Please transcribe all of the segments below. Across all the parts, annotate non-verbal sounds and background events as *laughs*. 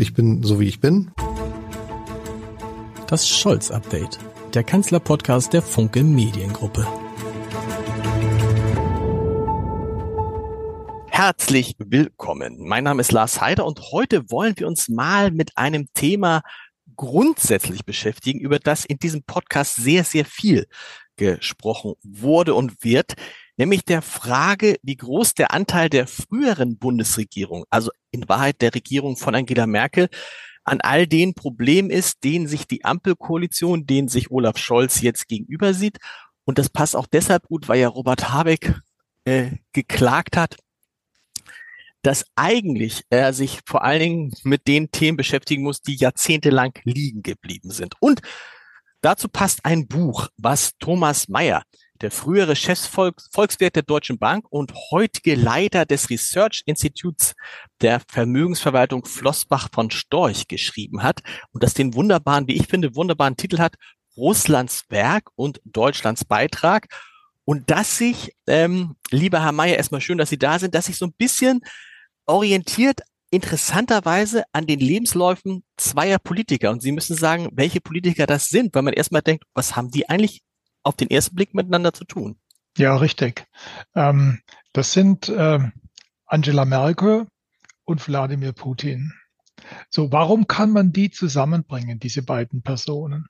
Ich bin so wie ich bin. Das Scholz-Update, der Kanzler-Podcast der Funke Mediengruppe. Herzlich willkommen. Mein Name ist Lars Heider und heute wollen wir uns mal mit einem Thema grundsätzlich beschäftigen, über das in diesem Podcast sehr, sehr viel gesprochen wurde und wird, nämlich der Frage, wie groß der Anteil der früheren Bundesregierung, also in Wahrheit der Regierung von Angela Merkel, an all den Problemen ist, denen sich die Ampelkoalition, denen sich Olaf Scholz jetzt gegenüber sieht. Und das passt auch deshalb gut, weil ja Robert Habeck äh, geklagt hat, dass eigentlich er sich vor allen Dingen mit den Themen beschäftigen muss, die jahrzehntelang liegen geblieben sind. Und dazu passt ein Buch, was Thomas Mayer der frühere Chefsvolkswirt der Deutschen Bank und heutige Leiter des Research Instituts der Vermögensverwaltung Flossbach von Storch geschrieben hat und das den wunderbaren, wie ich finde, wunderbaren Titel hat, Russlands Werk und Deutschlands Beitrag. Und dass sich, ähm, lieber Herr Mayer, erstmal schön, dass Sie da sind, dass sich so ein bisschen orientiert interessanterweise an den Lebensläufen zweier Politiker. Und Sie müssen sagen, welche Politiker das sind, weil man erstmal denkt, was haben die eigentlich auf den ersten Blick miteinander zu tun. Ja, richtig. Ähm, das sind äh, Angela Merkel und Wladimir Putin. So, warum kann man die zusammenbringen, diese beiden Personen?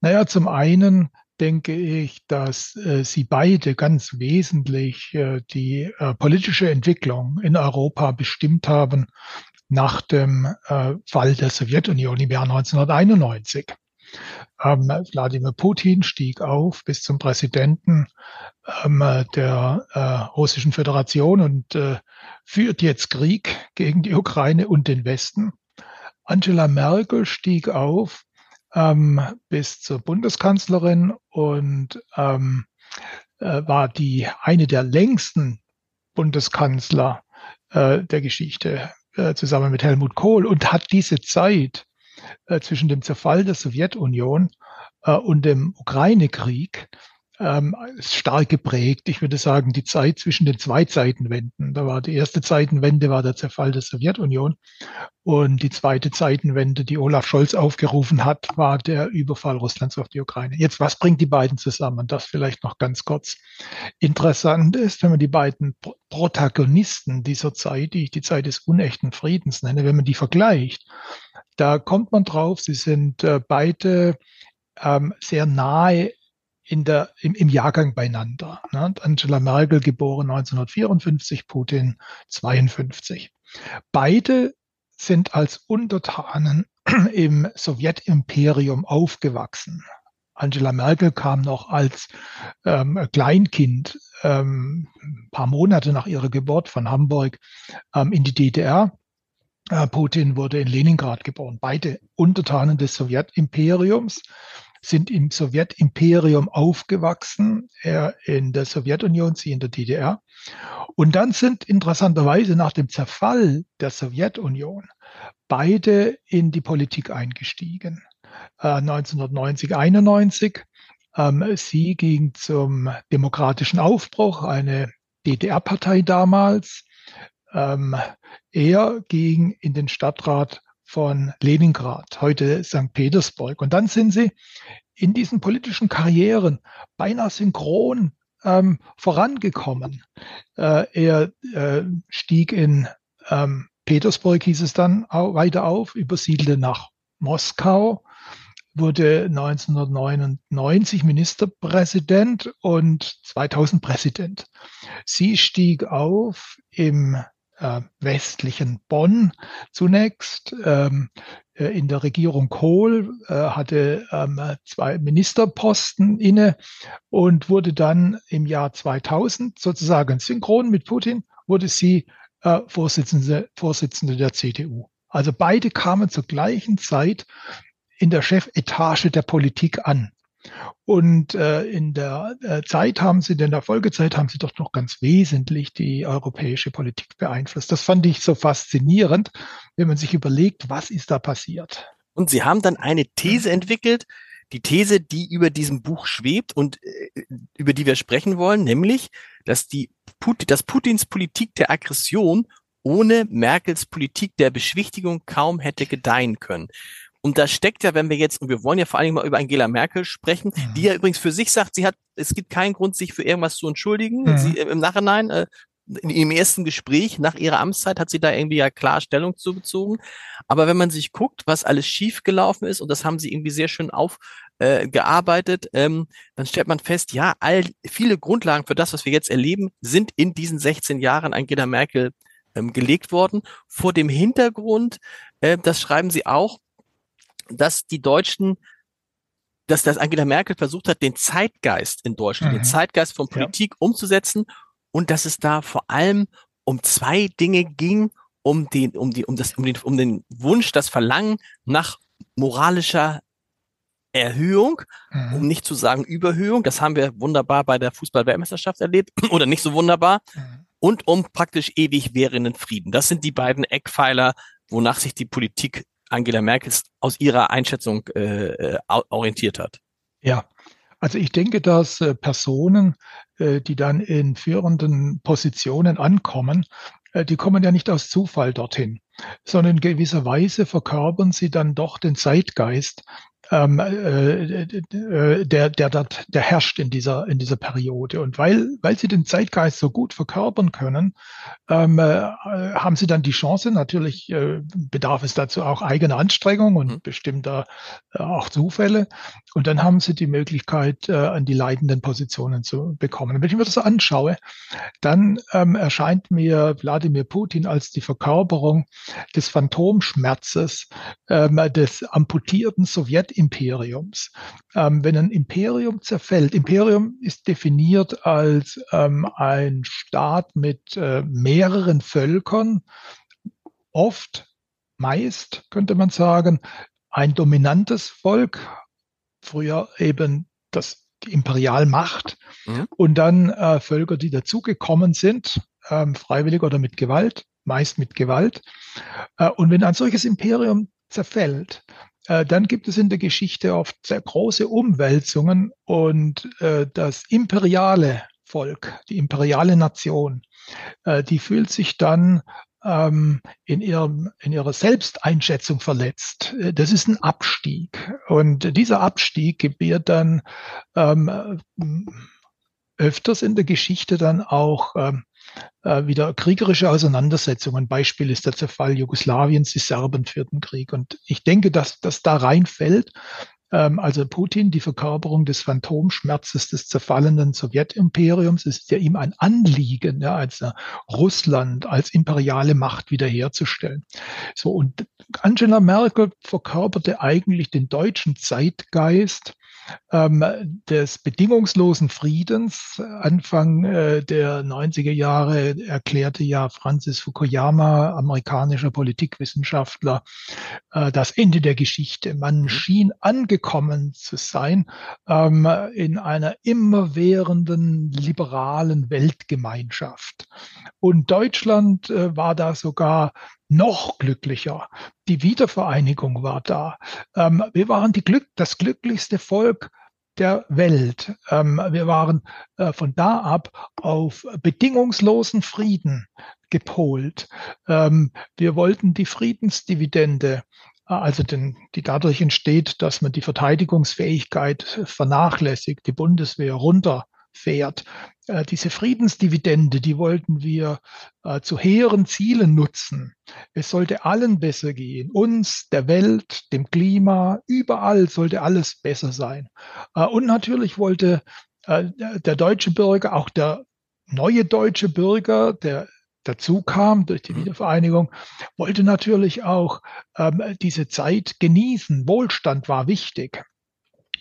Naja, zum einen denke ich, dass äh, sie beide ganz wesentlich äh, die äh, politische Entwicklung in Europa bestimmt haben nach dem äh, Fall der Sowjetunion im Jahr 1991. Ähm, Wladimir Putin stieg auf bis zum Präsidenten ähm, der äh, Russischen Föderation und äh, führt jetzt Krieg gegen die Ukraine und den Westen. Angela Merkel stieg auf ähm, bis zur Bundeskanzlerin und ähm, äh, war die eine der längsten Bundeskanzler äh, der Geschichte äh, zusammen mit Helmut Kohl und hat diese Zeit äh, zwischen dem Zerfall der Sowjetunion äh, und dem Ukraine-Krieg ähm, stark geprägt. Ich würde sagen, die Zeit zwischen den zwei Zeitenwenden. Da war die erste Zeitenwende war der Zerfall der Sowjetunion und die zweite Zeitenwende, die Olaf Scholz aufgerufen hat, war der Überfall Russlands auf die Ukraine. Jetzt, was bringt die beiden zusammen? Das vielleicht noch ganz kurz. Interessant ist, wenn man die beiden Protagonisten dieser Zeit, die ich die Zeit des unechten Friedens nenne, wenn man die vergleicht, da kommt man drauf, sie sind äh, beide ähm, sehr nahe in der, im, im Jahrgang beieinander. Ne? Angela Merkel geboren 1954, Putin 52. Beide sind als Untertanen *clears throat* im Sowjetimperium aufgewachsen. Angela Merkel kam noch als ähm, Kleinkind ähm, ein paar Monate nach ihrer Geburt von Hamburg ähm, in die DDR. Äh, Putin wurde in Leningrad geboren. Beide Untertanen des Sowjetimperiums sind im Sowjetimperium aufgewachsen, er in der Sowjetunion, sie in der DDR. Und dann sind interessanterweise nach dem Zerfall der Sowjetunion beide in die Politik eingestiegen. Äh, 1990, 91. Ähm, sie ging zum demokratischen Aufbruch, eine DDR-Partei damals. Ähm, er ging in den Stadtrat von Leningrad, heute St. Petersburg. Und dann sind sie in diesen politischen Karrieren beinahe synchron ähm, vorangekommen. Äh, er äh, stieg in ähm, Petersburg, hieß es dann, auch weiter auf, übersiedelte nach Moskau, wurde 1999 Ministerpräsident und 2000 Präsident. Sie stieg auf im äh, westlichen Bonn zunächst. Ähm, äh, in der Regierung Kohl äh, hatte ähm, zwei Ministerposten inne und wurde dann im Jahr 2000 sozusagen synchron mit Putin, wurde sie äh, Vorsitzende, Vorsitzende der CDU. Also beide kamen zur gleichen Zeit in der Chefetage der Politik an. Und äh, in der äh, Zeit haben sie, in der Folgezeit haben sie doch noch ganz wesentlich die europäische Politik beeinflusst. Das fand ich so faszinierend, wenn man sich überlegt, was ist da passiert. Und sie haben dann eine These entwickelt, die These, die über diesem Buch schwebt und äh, über die wir sprechen wollen, nämlich, dass die Put dass Putins Politik der Aggression ohne Merkels Politik der Beschwichtigung kaum hätte gedeihen können. Und da steckt ja, wenn wir jetzt, und wir wollen ja vor allen Dingen mal über Angela Merkel sprechen, mhm. die ja übrigens für sich sagt, sie hat, es gibt keinen Grund, sich für irgendwas zu entschuldigen. Mhm. Sie, im Nachhinein, äh, im ersten Gespräch nach ihrer Amtszeit hat sie da irgendwie ja klar Stellung zu bezogen. Aber wenn man sich guckt, was alles schief gelaufen ist, und das haben sie irgendwie sehr schön aufgearbeitet, äh, ähm, dann stellt man fest, ja, all viele Grundlagen für das, was wir jetzt erleben, sind in diesen 16 Jahren Angela Merkel ähm, gelegt worden. Vor dem Hintergrund, äh, das schreiben sie auch, dass die Deutschen dass das Angela Merkel versucht hat, den Zeitgeist in Deutschland, mhm. den Zeitgeist von Politik ja. umzusetzen und dass es da vor allem um zwei Dinge ging, um den, um die, um das, um den, um den Wunsch, das Verlangen nach moralischer Erhöhung, mhm. um nicht zu sagen Überhöhung. Das haben wir wunderbar bei der Fußball-Weltmeisterschaft erlebt *clears throat* oder nicht so wunderbar. Mhm. Und um praktisch ewig währenden Frieden. Das sind die beiden Eckpfeiler, wonach sich die Politik Angela Merkel aus ihrer Einschätzung äh, äh orientiert hat. Ja, also ich denke, dass äh, Personen, äh, die dann in führenden Positionen ankommen, die kommen ja nicht aus Zufall dorthin, sondern in gewisser Weise verkörpern sie dann doch den Zeitgeist ähm, äh, äh, der, der dort, der herrscht in dieser, in dieser Periode. Und weil, weil sie den Zeitgeist so gut verkörpern können, ähm, äh, haben sie dann die Chance, natürlich äh, bedarf es dazu auch eigener Anstrengung und mhm. bestimmter äh, auch Zufälle. Und dann haben sie die Möglichkeit, äh, an die leitenden Positionen zu bekommen. Und wenn ich mir das anschaue, dann ähm, erscheint mir Wladimir Putin als die Verkörperung des Phantomschmerzes ähm, des amputierten Sowjet Imperiums. Ähm, wenn ein Imperium zerfällt, Imperium ist definiert als ähm, ein Staat mit äh, mehreren Völkern, oft, meist, könnte man sagen, ein dominantes Volk, früher eben das die Imperialmacht mhm. und dann äh, Völker, die dazugekommen sind, ähm, freiwillig oder mit Gewalt, meist mit Gewalt. Äh, und wenn ein solches Imperium zerfällt, äh, dann gibt es in der Geschichte oft sehr große Umwälzungen und äh, das imperiale Volk, die imperiale Nation, äh, die fühlt sich dann ähm, in, ihrem, in ihrer Selbsteinschätzung verletzt. Das ist ein Abstieg. Und dieser Abstieg gebiert dann ähm, öfters in der Geschichte dann auch ähm, äh, wieder kriegerische Auseinandersetzungen. Beispiel ist der Zerfall Jugoslawiens, die Serben führten Krieg. Und ich denke, dass das da reinfällt. Ähm, also Putin, die Verkörperung des Phantomschmerzes des zerfallenden Sowjetimperiums, ist ja ihm ein Anliegen, ja, als Russland als imperiale Macht wiederherzustellen. So, und Angela Merkel verkörperte eigentlich den deutschen Zeitgeist, ähm, des bedingungslosen Friedens. Anfang äh, der 90er Jahre erklärte ja Francis Fukuyama, amerikanischer Politikwissenschaftler, äh, das Ende der Geschichte. Man mhm. schien angekommen zu sein ähm, in einer immerwährenden liberalen Weltgemeinschaft. Und Deutschland äh, war da sogar noch glücklicher. Die Wiedervereinigung war da. Ähm, wir waren Glück, das glücklichste Volk der Welt. Ähm, wir waren äh, von da ab auf bedingungslosen Frieden gepolt. Ähm, wir wollten die Friedensdividende äh, also den, die dadurch entsteht, dass man die Verteidigungsfähigkeit vernachlässigt, die Bundeswehr runter fährt. Äh, diese Friedensdividende, die wollten wir äh, zu hehren Zielen nutzen. Es sollte allen besser gehen, uns, der Welt, dem Klima, überall sollte alles besser sein. Äh, und natürlich wollte äh, der deutsche Bürger, auch der neue deutsche Bürger, der dazu kam durch die mhm. Wiedervereinigung, wollte natürlich auch ähm, diese Zeit genießen. Wohlstand war wichtig.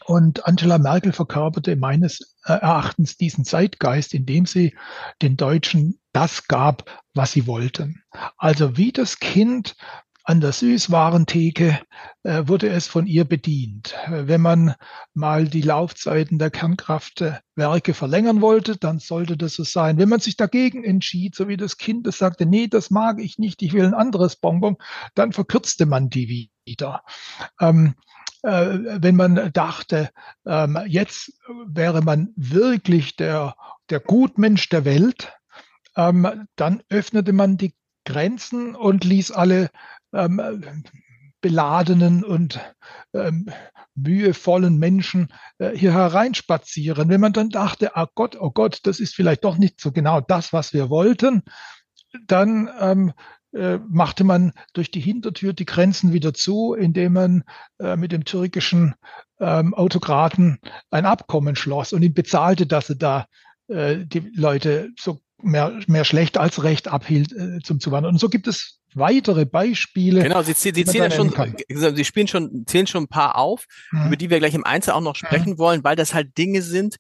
Und Angela Merkel verkörperte meines äh, Erachtens diesen Zeitgeist, indem sie den Deutschen das gab, was sie wollten. Also wie das Kind an der Süßwarentheke äh, wurde es von ihr bedient. Wenn man mal die Laufzeiten der Kernkraftwerke verlängern wollte, dann sollte das so sein. Wenn man sich dagegen entschied, so wie das Kind das sagte, nee, das mag ich nicht, ich will ein anderes Bonbon, dann verkürzte man die wieder. Ähm, äh, wenn man dachte, ähm, jetzt wäre man wirklich der, der Gutmensch der Welt, ähm, dann öffnete man die Grenzen und ließ alle ähm, beladenen und mühevollen Menschen äh, hier hereinspazieren. Wenn man dann dachte, oh Gott, oh Gott, das ist vielleicht doch nicht so genau das, was wir wollten, dann ähm, äh, machte man durch die Hintertür die Grenzen wieder zu, indem man äh, mit dem türkischen ähm, Autokraten ein Abkommen schloss und ihm bezahlte, dass er da äh, die Leute so mehr, mehr schlecht als recht abhielt äh, zum Zuwandern. Und so gibt es weitere Beispiele. Genau, Sie, Sie, Sie zählen schon, Sie spielen schon, zählen schon ein paar auf, mhm. über die wir gleich im Einzel auch noch mhm. sprechen mhm. wollen, weil das halt Dinge sind,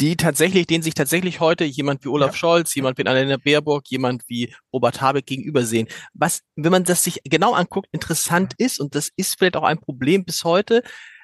die tatsächlich, denen sich tatsächlich heute jemand wie Olaf ja. Scholz, jemand wie Annalena Baerbock, jemand wie Robert Habeck gegenübersehen. Was, wenn man das sich genau anguckt, interessant ist, und das ist vielleicht auch ein Problem bis heute,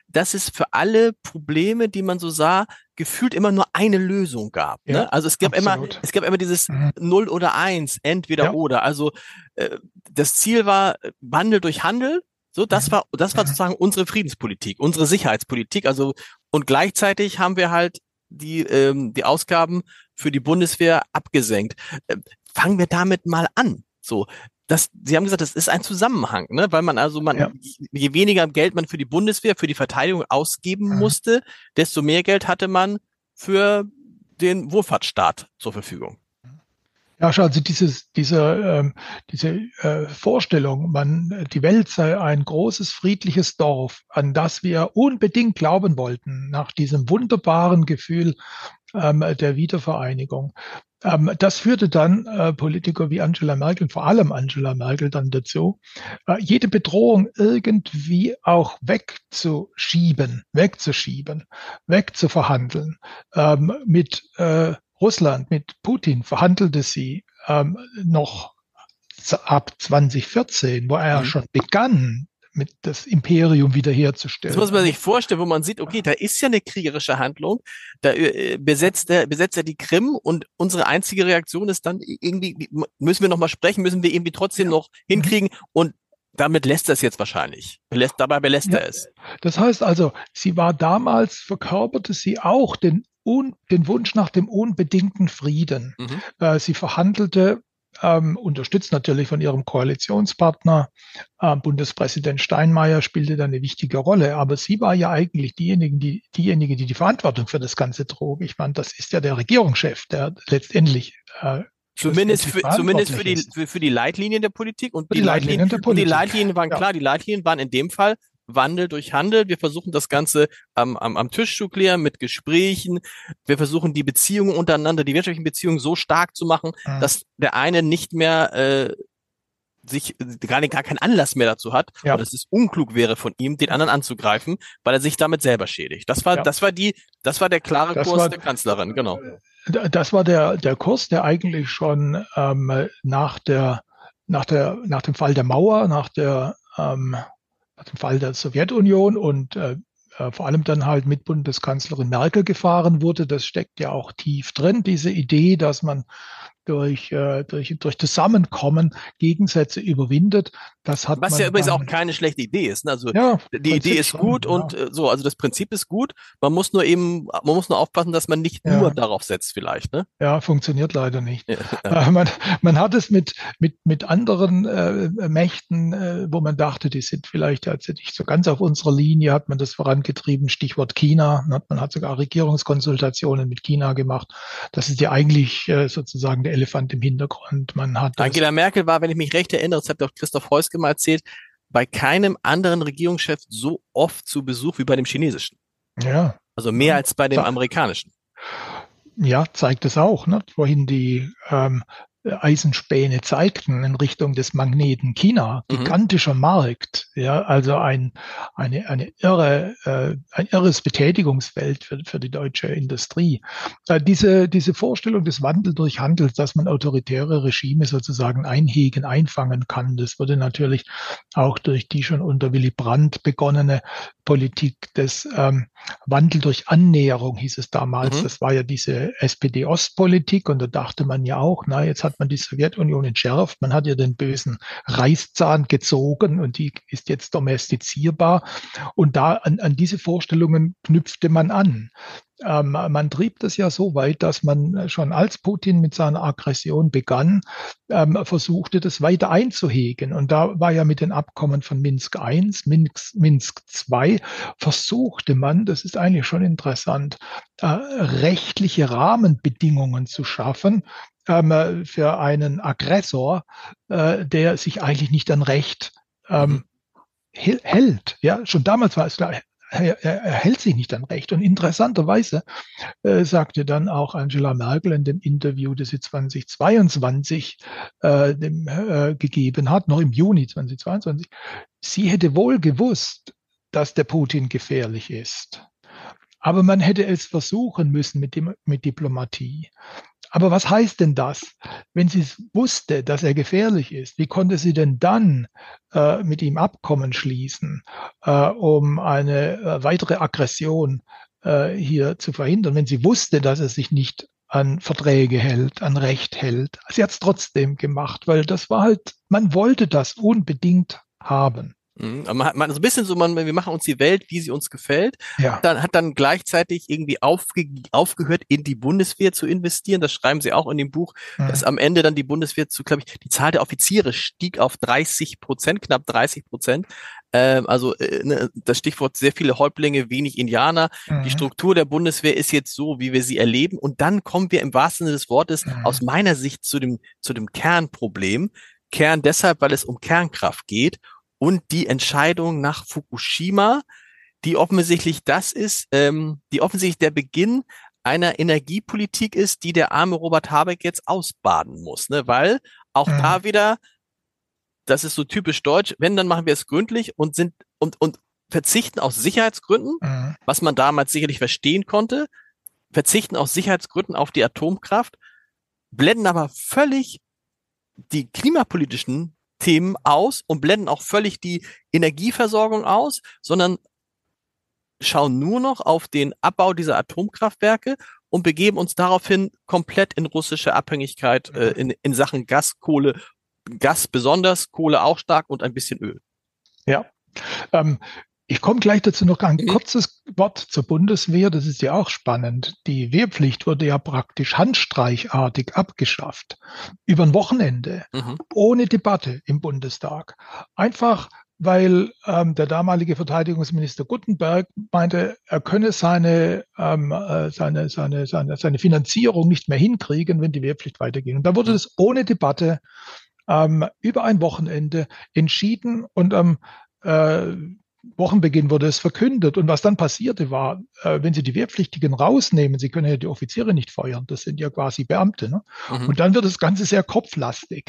dass es für alle Probleme, die man so sah, gefühlt immer nur eine Lösung gab. Ja, ne? Also es gab absolut. immer, es gab immer dieses mhm. Null oder Eins, entweder ja. oder. Also äh, das Ziel war Wandel durch Handel. So, das mhm. war, das war mhm. sozusagen unsere Friedenspolitik, unsere Sicherheitspolitik. Also und gleichzeitig haben wir halt die ähm, die Ausgaben für die Bundeswehr abgesenkt. Äh, fangen wir damit mal an. So, das, Sie haben gesagt, das ist ein Zusammenhang, ne? weil man also man ja. je weniger Geld man für die Bundeswehr, für die Verteidigung ausgeben mhm. musste, desto mehr Geld hatte man für den Wohlfahrtsstaat zur Verfügung. Ja, also dieses, diese, ähm, diese äh, Vorstellung, man, die Welt sei ein großes friedliches Dorf, an das wir unbedingt glauben wollten, nach diesem wunderbaren Gefühl ähm, der Wiedervereinigung. Ähm, das führte dann äh, Politiker wie Angela Merkel, vor allem Angela Merkel dann dazu, äh, jede Bedrohung irgendwie auch wegzuschieben, wegzuschieben, wegzuverhandeln. Ähm, mit äh, Russland, mit Putin verhandelte sie ähm, noch ab 2014, wo er mhm. schon begann, mit das Imperium wiederherzustellen. Das muss man sich vorstellen, wo man sieht, okay, da ist ja eine kriegerische Handlung, da äh, besetzt er, besetzt er die Krim und unsere einzige Reaktion ist dann irgendwie, müssen wir nochmal sprechen, müssen wir irgendwie trotzdem ja. noch hinkriegen und damit lässt er es jetzt wahrscheinlich. Belässt, dabei belässt ja. er es. Das heißt also, sie war damals, verkörperte sie auch den, un, den Wunsch nach dem unbedingten Frieden. Mhm. Äh, sie verhandelte ähm, unterstützt natürlich von ihrem Koalitionspartner. Äh, Bundespräsident Steinmeier spielte da eine wichtige Rolle, aber sie war ja eigentlich diejenige, die, diejenige, die die Verantwortung für das Ganze trug. Ich meine, das ist ja der Regierungschef, der letztendlich äh, Zumindest für, zumindest für die, für, für die Leitlinien der Politik und die, die Leitlinien, Leitlinien der Politik. Die Leitlinien waren ja. klar, die Leitlinien waren in dem Fall Wandel durch Handel. Wir versuchen das Ganze am, am, am Tisch zu klären mit Gesprächen. Wir versuchen die Beziehungen untereinander, die wirtschaftlichen Beziehungen so stark zu machen, mhm. dass der eine nicht mehr äh, sich gar, gar keinen Anlass mehr dazu hat, ja. oder dass es unklug wäre von ihm, den anderen anzugreifen, weil er sich damit selber schädigt. Das war, ja. das war die, das war der klare das Kurs war, der Kanzlerin, genau. Das war der, der Kurs, der eigentlich schon ähm, nach der, nach der, nach dem Fall der Mauer, nach der ähm, im Fall der Sowjetunion und äh, äh, vor allem dann halt mit Bundeskanzlerin Merkel gefahren wurde. Das steckt ja auch tief drin, diese Idee, dass man durch, äh, durch, durch Zusammenkommen Gegensätze überwindet. Das hat Was ja übrigens auch keine schlechte Idee ist. Ne? Also ja, die Idee ist gut schon, und ja. Äh, so, also das Prinzip ist gut. Man muss nur eben, man muss nur aufpassen, dass man nicht ja. nur darauf setzt, vielleicht. Ne? Ja, funktioniert leider nicht. *laughs* Ja. Äh, man, man hat es mit, mit, mit anderen äh, Mächten, äh, wo man dachte, die sind vielleicht jetzt nicht so ganz auf unserer Linie, hat man das vorangetrieben. Stichwort China. Man hat sogar Regierungskonsultationen mit China gemacht. Das ist ja eigentlich äh, sozusagen der Elefant im Hintergrund. Man hat Angela Merkel war, wenn ich mich recht erinnere, das hat auch Christoph Heuske mal erzählt, bei keinem anderen Regierungschef so oft zu Besuch wie bei dem chinesischen. Ja. Also mehr als bei dem amerikanischen. Ja, zeigt es auch. Ne? Vorhin die ähm, Eisenspäne zeigten in Richtung des Magneten China. Mhm. Gigantischer mhm. Markt, ja, also ein, eine, eine irre, äh, ein irres Betätigungsfeld für, für die deutsche Industrie. Äh, diese, diese Vorstellung des Wandel durch Handel, dass man autoritäre Regime sozusagen einhegen, einfangen kann, das wurde natürlich auch durch die schon unter Willy Brandt begonnene Politik des ähm, Wandel durch Annäherung hieß es damals. Mhm. Das war ja diese SPD-Ostpolitik und da dachte man ja auch, na, jetzt hat man die Sowjetunion entschärft. Man hat ihr den bösen Reißzahn gezogen und die ist jetzt domestizierbar. Und da an, an diese Vorstellungen knüpfte man an. Ähm, man trieb das ja so weit, dass man schon als Putin mit seiner Aggression begann, ähm, versuchte, das weiter einzuhegen. Und da war ja mit den Abkommen von Minsk I, Minsk, Minsk II, versuchte man, das ist eigentlich schon interessant, äh, rechtliche Rahmenbedingungen zu schaffen, ähm, für einen Aggressor, äh, der sich eigentlich nicht an Recht ähm, mhm. hält. Ja, schon damals war es klar, er, er, hält sich nicht an Recht. Und interessanterweise äh, sagte dann auch Angela Merkel in dem Interview, das sie 2022 äh, dem, äh, gegeben hat, noch im Juni 2022, sie hätte wohl gewusst, dass der Putin gefährlich ist. Aber man hätte es versuchen müssen mit, dem, mit Diplomatie. Aber was heißt denn das? Wenn sie wusste, dass er gefährlich ist, wie konnte sie denn dann äh, mit ihm Abkommen schließen, äh, um eine äh, weitere Aggression äh, hier zu verhindern, wenn sie wusste, dass er sich nicht an Verträge hält, an Recht hält? Sie hat es trotzdem gemacht, weil das war halt, man wollte das unbedingt haben. Mhm. Man hat man so ein bisschen so, man, wir machen uns die Welt, wie sie uns gefällt. Ja. Dann hat dann gleichzeitig irgendwie aufge, aufgehört, in die Bundeswehr zu investieren. Das schreiben sie auch in dem Buch, mhm. dass am Ende dann die Bundeswehr zu, glaube ich, die Zahl der Offiziere stieg auf 30 Prozent, knapp 30 Prozent. Ähm, also äh, ne, das Stichwort sehr viele Häuptlinge, wenig Indianer. Mhm. Die Struktur der Bundeswehr ist jetzt so, wie wir sie erleben. Und dann kommen wir im wahrsten Sinne des Wortes mhm. aus meiner Sicht zu dem, zu dem Kernproblem. Kern deshalb, weil es um Kernkraft geht und die Entscheidung nach Fukushima, die offensichtlich das ist, ähm, die offensichtlich der Beginn einer Energiepolitik ist, die der arme Robert Habeck jetzt ausbaden muss, ne? weil auch mhm. da wieder, das ist so typisch deutsch, wenn, dann machen wir es gründlich und sind und, und verzichten aus Sicherheitsgründen, mhm. was man damals sicherlich verstehen konnte, verzichten aus Sicherheitsgründen auf die Atomkraft, blenden aber völlig die klimapolitischen Themen aus und blenden auch völlig die Energieversorgung aus, sondern schauen nur noch auf den Abbau dieser Atomkraftwerke und begeben uns daraufhin komplett in russische Abhängigkeit äh, in, in Sachen Gas, Kohle, Gas besonders, Kohle auch stark und ein bisschen Öl. Ja. Ähm, ich komme gleich dazu noch ein kurzes Wort zur Bundeswehr. Das ist ja auch spannend. Die Wehrpflicht wurde ja praktisch handstreichartig abgeschafft. Über ein Wochenende. Mhm. Ohne Debatte im Bundestag. Einfach weil ähm, der damalige Verteidigungsminister Guttenberg meinte, er könne seine, ähm, äh, seine, seine, seine, seine Finanzierung nicht mehr hinkriegen, wenn die Wehrpflicht weitergeht. Und da wurde es mhm. ohne Debatte ähm, über ein Wochenende entschieden und ähm, äh, Wochenbeginn wurde es verkündet. Und was dann passierte war, äh, wenn Sie die Wehrpflichtigen rausnehmen, Sie können ja die Offiziere nicht feuern, das sind ja quasi Beamte. Ne? Mhm. Und dann wird das Ganze sehr kopflastig.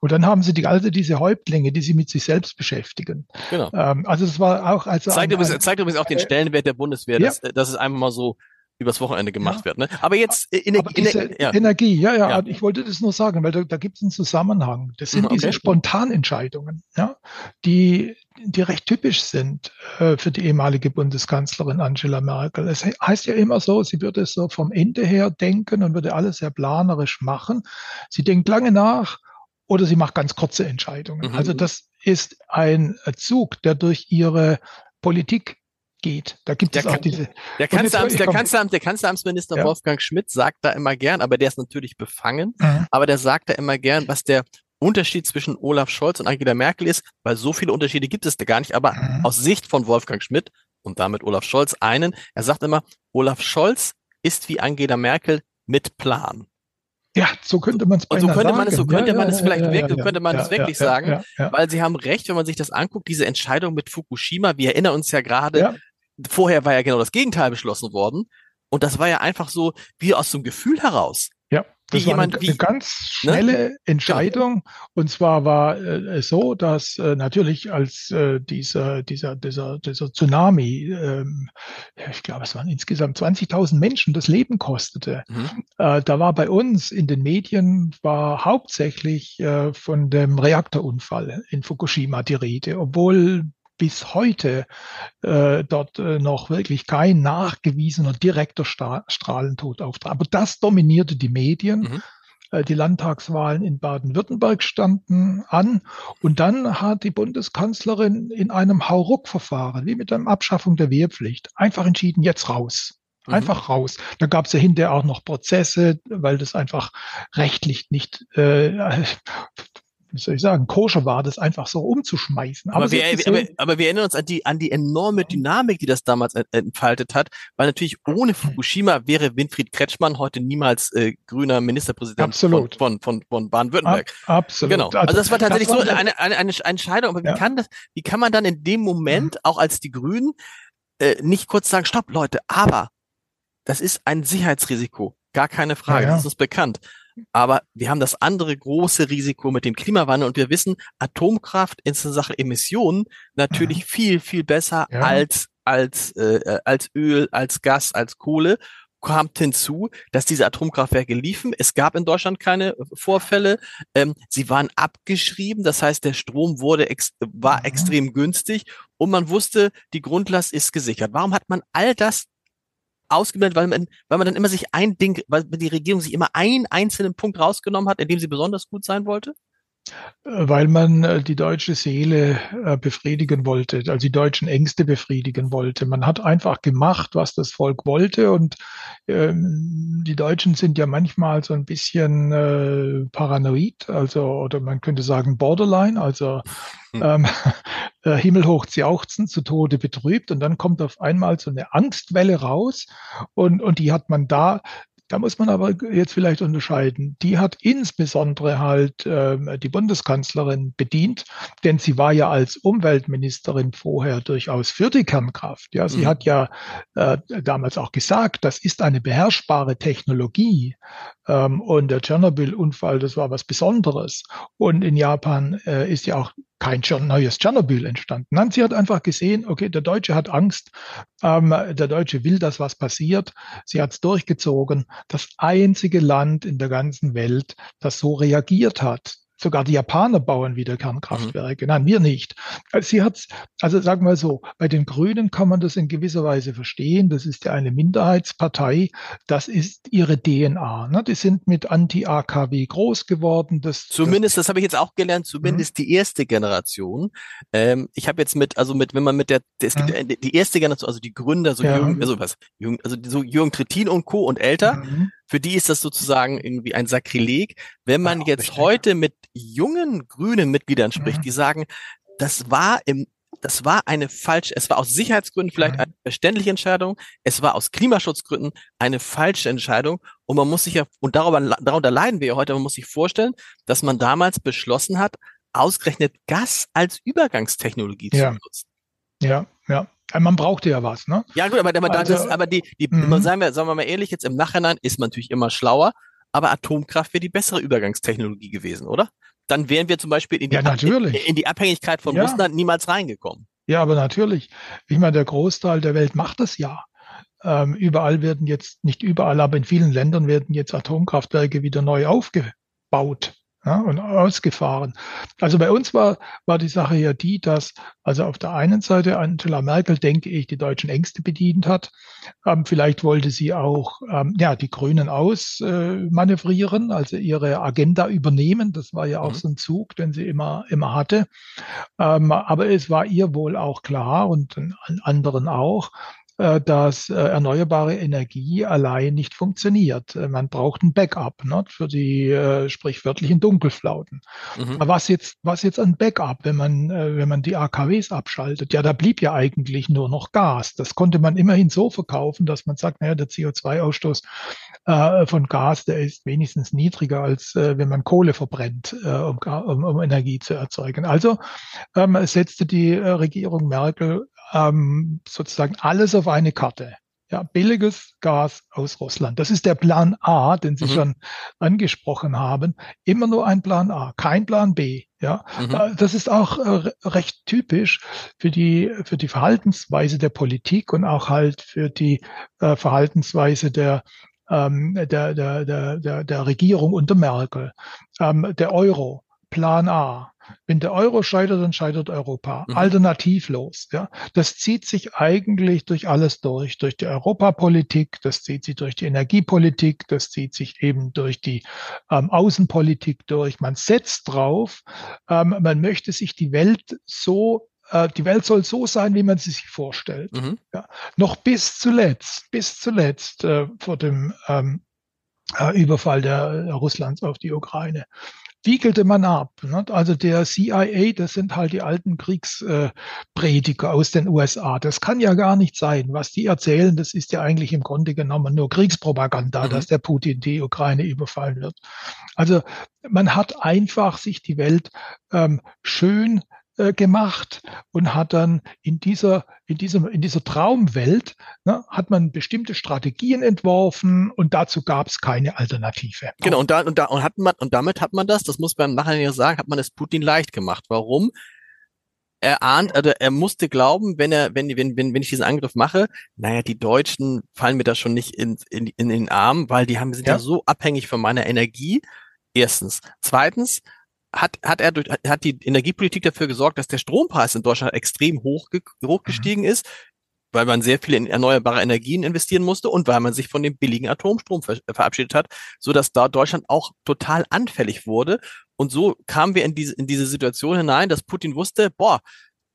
Und dann haben Sie die, also diese Häuptlinge, die Sie mit sich selbst beschäftigen. Genau. Ähm, also das war auch also zeigt, übrigens, zeigt übrigens auch den äh, Stellenwert der Bundeswehr, ja. dass, dass es einfach mal so übers Wochenende gemacht ja. wird. Ne? Aber jetzt Ener Aber diese ja. Energie, ja, ja, ja, ich wollte das nur sagen, weil da, da gibt es einen Zusammenhang. Das sind mhm, okay. diese Spontanentscheidungen, ja, die, die recht typisch sind äh, für die ehemalige Bundeskanzlerin Angela Merkel. Es heißt ja immer so, sie würde so vom Ende her denken und würde alles sehr planerisch machen. Sie denkt lange nach oder sie macht ganz kurze Entscheidungen. Mhm. Also das ist ein Zug, der durch ihre Politik geht. Da gibt der es auch kann, diese. Der, Kanzleramts, der, Kanzleramt, der Kanzleramtsminister ja. Wolfgang Schmidt sagt da immer gern, aber der ist natürlich befangen, mhm. aber der sagt da immer gern, was der Unterschied zwischen Olaf Scholz und Angela Merkel ist, weil so viele Unterschiede gibt es da gar nicht, aber mhm. aus Sicht von Wolfgang Schmidt und damit Olaf Scholz einen, er sagt immer, Olaf Scholz ist wie Angela Merkel mit Plan. Ja, so könnte man es so könnte man es, so könnte ja, man es vielleicht ja, wirklich, so könnte man es wirklich sagen, weil sie haben recht, wenn man sich das anguckt, diese Entscheidung mit Fukushima, wir erinnern uns ja gerade, vorher war ja genau das Gegenteil beschlossen worden. Und das war ja einfach so wie aus so einem Gefühl heraus. Ja, das war jemand, eine, eine ganz ne? schnelle ne? Entscheidung. Und zwar war äh, es so, dass äh, natürlich als äh, dieser, dieser, dieser, dieser Tsunami, ähm, ich glaube, es waren insgesamt 20.000 Menschen, das Leben kostete. Mhm. Äh, da war bei uns in den Medien war hauptsächlich äh, von dem Reaktorunfall in Fukushima die Rede, obwohl bis heute äh, dort äh, noch wirklich kein nachgewiesener direkter Sta Strahlentod auftrat. Aber das dominierte die Medien. Mhm. äh, die Landtagswahlen in Baden-Württemberg standen an. Und dann hat die Bundeskanzlerin in einem Hauruck-Verfahren, wie mit der Abschaffung der Wehrpflicht, einfach entschieden, jetzt raus. Mhm. Einfach mhm. raus. Da gab es ja hinterher auch noch Prozesse, weil das einfach rechtlich nicht äh, wie soll ich sagen, koscher war, das einfach so umzuschmeißen. Aber, aber, wir, aber, aber, wir erinnern uns an die, an die enorme Dynamik, die das damals entfaltet hat, weil natürlich ohne Fukushima wäre Winfried Kretschmann heute niemals äh, grüner Ministerpräsident absolut. von, von, von Baden-Württemberg. Ab, absolut. Genau. Also das war tatsächlich das war so eine, eine, eine Entscheidung. Aber wie ja. kann das, wie kann man dann in dem Moment, mhm. auch als die Grünen, äh, nicht kurz sagen, stopp, Leute, aber das ist ein Sicherheitsrisiko. Gar keine Frage. Ja, ja. Das ist bekannt. Aber wir haben das andere große Risiko mit dem Klimawandel und wir wissen, Atomkraft in Sache Emissionen natürlich mhm. viel, viel besser ja. als, als, äh, als Öl, als Gas, als Kohle kommt hinzu, dass diese Atomkraftwerke liefen. Es gab in Deutschland keine Vorfälle. Ähm, sie waren abgeschrieben. Das heißt, der Strom wurde ex war mhm. extrem günstig und man wusste, die Grundlast ist gesichert. Warum hat man all das ausgeblendet, weil man, weil man dann immer sich ein Ding, weil die Regierung sich immer einen einzelnen Punkt rausgenommen hat, in dem sie besonders gut sein wollte? Weil man äh, die deutsche Seele äh, befriedigen wollte, also die deutschen Ängste befriedigen wollte. Man hat einfach gemacht, was das Volk wollte und ähm, die Deutschen sind ja manchmal so ein bisschen äh, paranoid, also oder man könnte sagen Borderline, also hm. ähm, *laughs* äh, himmelhoch jauchzen, zu Tode betrübt und dann kommt auf einmal so eine Angstwelle raus und, und die hat man da da muss man aber jetzt vielleicht unterscheiden. Die hat insbesondere halt äh, die Bundeskanzlerin bedient, denn sie war ja als Umweltministerin vorher durchaus für die Kernkraft. Ja, sie mhm. hat ja äh, damals auch gesagt, das ist eine beherrschbare Technologie. Ähm, und der Tschernobyl-Unfall, das war was Besonderes. Und in Japan äh, ist ja auch kein neues Tschernobyl entstanden. Nein, sie hat einfach gesehen, okay, der Deutsche hat Angst, ähm, der Deutsche will, dass was passiert. Sie hat es durchgezogen. Das einzige Land in der ganzen Welt, das so reagiert hat. Sogar die Japaner bauen wieder Kernkraftwerke. Mhm. Nein, wir nicht. Sie hat, also sagen wir so, bei den Grünen kann man das in gewisser Weise verstehen. Das ist ja eine Minderheitspartei. Das ist ihre DNA. Ne? Die sind mit Anti-AKW groß geworden. Das, zumindest, das, das habe ich jetzt auch gelernt, zumindest mhm. die erste Generation. Ähm, ich habe jetzt mit, also mit, wenn man mit der, es gibt mhm. die erste Generation, also die Gründer, so ja. Jürgen, also was, Jürgen, also so Jürgen Trittin und Co. und älter, mhm für die ist das sozusagen irgendwie ein Sakrileg. Wenn man jetzt richtig. heute mit jungen grünen Mitgliedern spricht, mhm. die sagen, das war im das war eine falsche, es war aus Sicherheitsgründen vielleicht mhm. eine verständliche Entscheidung, es war aus Klimaschutzgründen eine falsche Entscheidung und man muss sich ja, und darüber, darunter leiden wir ja heute, man muss sich vorstellen, dass man damals beschlossen hat, ausgerechnet Gas als Übergangstechnologie ja. zu nutzen. Ja, ja. Man brauchte ja was, ne? Ja, gut, aber, aber, also, das, aber die, die mhm. sagen, wir, sagen wir mal ehrlich, jetzt im Nachhinein ist man natürlich immer schlauer, aber Atomkraft wäre die bessere Übergangstechnologie gewesen, oder? Dann wären wir zum Beispiel in die, ja, in, in die Abhängigkeit von ja. Russland niemals reingekommen. Ja, aber natürlich. Ich meine, der Großteil der Welt macht das ja. Ähm, überall werden jetzt, nicht überall, aber in vielen Ländern werden jetzt Atomkraftwerke wieder neu aufgebaut ja, und ausgefahren. Also bei uns war, war die Sache ja die, dass also auf der einen Seite Angela Merkel, denke ich, die deutschen Ängste bedient hat. Ähm, vielleicht wollte sie auch ähm, ja, die Grünen ausmanövrieren, äh, also ihre Agenda übernehmen. Das war ja auch mhm. so ein Zug, den sie immer, immer hatte. Ähm, aber es war ihr wohl auch klar und anderen auch, dass äh, erneuerbare Energie allein nicht funktioniert. Äh, man braucht ein Backup ne, für die sprichwörtlichen Dunkelflauten. Mhm. Was jetzt, was jetzt ein Backup, wenn man, wenn man die AKWs abschaltet? Ja, da blieb ja eigentlich nur noch Gas. Das konnte man immerhin so verkaufen, dass man sagt, naja, der CO2-Ausstoß äh, von Gas, der ist wenigstens niedriger, als äh, wenn man Kohle verbrennt, äh, um, um, um Energie zu erzeugen. Also ähm, setzte die Regierung Merkel ähm, sozusagen alles auf eine Karte. Ja, billiges Gas aus Russland. Das ist der Plan A, den Sie mhm. schon angesprochen haben. Immer nur ein Plan A, kein Plan B. Ja, mhm. Äh, das ist auch äh, recht typisch für die, für die Verhaltensweise der Politik und auch halt für die äh, Verhaltensweise der, ähm, der, der, der, der, der Regierung unter Merkel. Ähm, der Euro Plan A. Wenn der Euro scheitert, dann scheitert Europa. Mhm. Alternativlos. Ja. Das zieht sich eigentlich durch alles durch. Durch die Europapolitik, das zieht sich durch die Energiepolitik, das zieht sich eben durch die ähm, Außenpolitik durch. Man setzt drauf, ähm, man möchte sich die Welt so äh, die Welt soll so sein, wie man sie sich vorstellt. Mhm. Ja. Noch bis zuletzt, bis zuletzt äh, vor dem ähm, äh, Überfall der, der Russlands auf die Ukraine wiegelte man ab. Ne? Also der CIA, das sind halt die alten Kriegsprediger äh, aus den USA. Das kann ja gar nicht sein. Was die erzählen, das ist ja eigentlich im Grunde genommen nur Kriegspropaganda, mhm. dass der Putin die Ukraine überfallen wird. Also man hat einfach sich die Welt ähm, schön äh, gemacht und hat dann in dieser, in diesem, in dieser Traumwelt, ne, hat man bestimmte Strategien entworfen und dazu gab es keine Alternative. Genau, und da, und da, und hat man, und damit hat man das, das muss man nachher sagen, hat man es Putin leicht gemacht. Warum? er ahnt, also er musste glauben, wenn er, wenn, wenn, wenn, wenn ich diesen Angriff mache, naja, die Deutschen fallen mir da schon nicht in, in, in den Arm, weil die haben, sind ja. ja so abhängig von meiner Energie. Erstens. Zweitens, hat, hat er durch, hat die Energiepolitik dafür gesorgt, dass der Strompreis in Deutschland extrem hoch, hochgestiegen mhm. ist, weil man sehr viel in erneuerbare Energien investieren musste und weil man sich von dem billigen Atomstrom ver verabschiedet hat, so dass da Deutschland auch total anfällig wurde. Und so kamen wir in diese, in diese Situation hinein, dass Putin wusste, boah,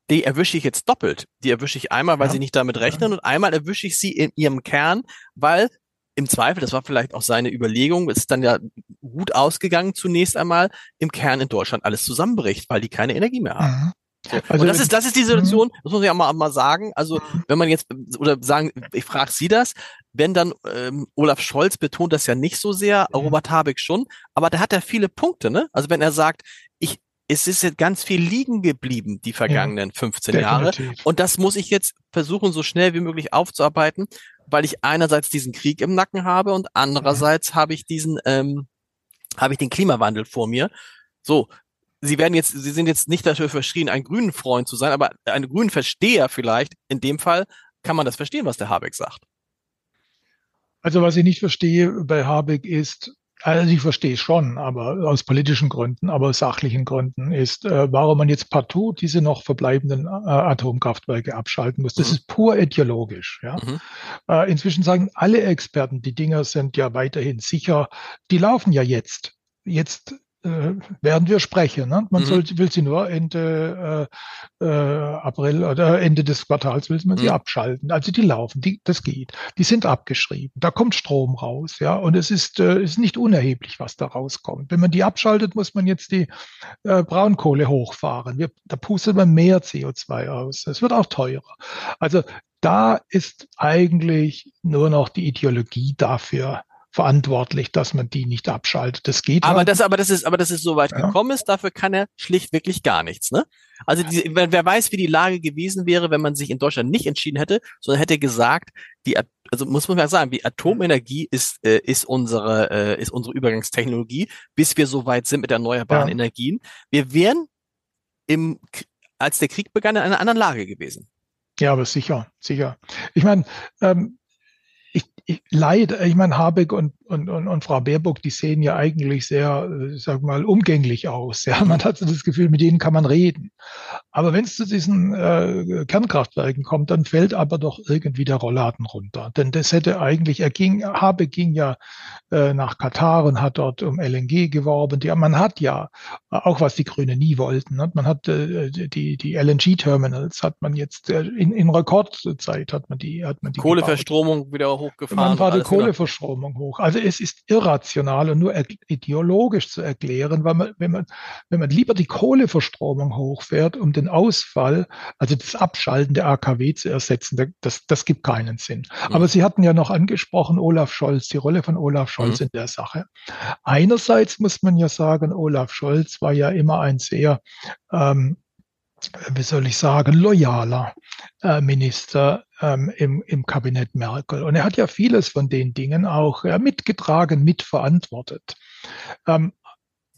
die erwische ich jetzt doppelt. Die erwische ich einmal, weil ja. sie nicht damit rechnen und einmal erwische ich sie in ihrem Kern, weil im Zweifel, das war vielleicht auch seine Überlegung, ist dann ja gut ausgegangen zunächst einmal, im Kern in Deutschland alles zusammenbricht, weil die keine Energie mehr haben. Mhm. So. Also, und das ist, das ist die Situation, das muss ich auch mal, mal sagen. Also, mhm. wenn man jetzt, oder sagen, ich frage Sie das, wenn dann ähm, Olaf Scholz betont das ja nicht so sehr, mhm. Robert Habeck schon, aber da hat er viele Punkte, ne? Also wenn er sagt, ich, es ist jetzt ganz viel liegen geblieben, die vergangenen ja, 15 definitiv. Jahre. Und das muss ich jetzt versuchen, so schnell wie möglich aufzuarbeiten weil ich einerseits diesen Krieg im Nacken habe und andererseits habe ich diesen, ähm, habe ich den Klimawandel vor mir. So, Sie werden jetzt, Sie sind jetzt nicht dafür verschrien, ein grünen Freund zu sein, aber ein grünen Versteher vielleicht. In dem Fall kann man das verstehen, was der Habeck sagt. Also was ich nicht verstehe bei Habeck ist, also ich verstehe schon, aber aus politischen Gründen, aber aus sachlichen Gründen ist, äh, warum man jetzt partout diese noch verbleibenden äh, Atomkraftwerke abschalten muss. Das mhm. ist pur ideologisch. Ja? Mhm. Äh, inzwischen sagen alle Experten, die Dinger sind ja weiterhin sicher. Die laufen ja jetzt. Jetzt äh, werden wir sprechen. Ne? Man mhm. soll, will sie nur Ende äh, äh, April oder Ende des Quartals will man mhm. sie abschalten. Also die laufen, die, das geht. Die sind abgeschrieben. Da kommt Strom raus, ja. Und es ist, äh, ist nicht unerheblich, was da rauskommt. Wenn man die abschaltet, muss man jetzt die äh, Braunkohle hochfahren. Wir, da pustet man mehr CO2 aus. Es wird auch teurer. Also da ist eigentlich nur noch die Ideologie dafür verantwortlich, dass man die nicht abschaltet. Das geht. Aber halt. das, aber das ist, aber das ist so weit ja. gekommen ist, dafür kann er schlicht wirklich gar nichts, ne? Also die, wer, weiß, wie die Lage gewesen wäre, wenn man sich in Deutschland nicht entschieden hätte, sondern hätte gesagt, die, also muss man mal sagen, die Atomenergie ist, äh, ist unsere, äh, ist unsere Übergangstechnologie, bis wir so weit sind mit erneuerbaren ja. Energien. Wir wären im, als der Krieg begann, in einer anderen Lage gewesen. Ja, aber sicher, sicher. Ich meine, ähm, ich, ich leider, ich meine, Habeck und, und, und, und Frau Baerbock, die sehen ja eigentlich sehr, äh, sag mal, umgänglich aus. Ja, man hat so das Gefühl, mit denen kann man reden. Aber wenn es zu diesen äh, Kernkraftwerken kommt, dann fällt aber doch irgendwie der Rollladen runter. Denn das hätte eigentlich, er ging, Habeck ging ja äh, nach Katar und hat dort um LNG geworben. Ja, man hat ja, auch was die Grünen nie wollten, ne? man hat äh, die, die LNG-Terminals hat man jetzt äh, in, in Rekordzeit hat man die, hat man die Kohleverstromung gebaut. wieder hochgefahren. Man war die Kohleverstromung wieder. hoch. Also es ist irrational und nur ideologisch zu erklären, weil man, wenn man, wenn man lieber die Kohleverstromung hochfährt, um den Ausfall, also das Abschalten der AKW zu ersetzen, das, das gibt keinen Sinn. Mhm. Aber Sie hatten ja noch angesprochen, Olaf Scholz, die Rolle von Olaf Scholz mhm. in der Sache. Einerseits muss man ja sagen, Olaf Scholz war ja immer ein sehr ähm, wie soll ich sagen, loyaler äh, Minister ähm, im, im Kabinett Merkel. Und er hat ja vieles von den Dingen auch äh, mitgetragen, mitverantwortet. Ähm,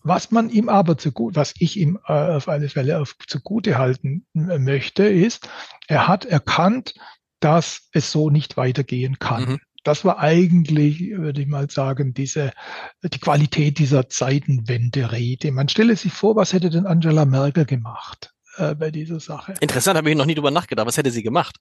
was man ihm aber zugute, was ich ihm äh, auf alle Fälle auf, zugute halten äh, möchte, ist, er hat erkannt, dass es so nicht weitergehen kann. Mhm das war eigentlich, würde ich mal sagen, diese, die Qualität dieser Zeitenwende-Rede. Man stelle sich vor, was hätte denn Angela Merkel gemacht? Äh, bei dieser Sache. Interessant, habe ich noch nie drüber nachgedacht. Was hätte sie gemacht?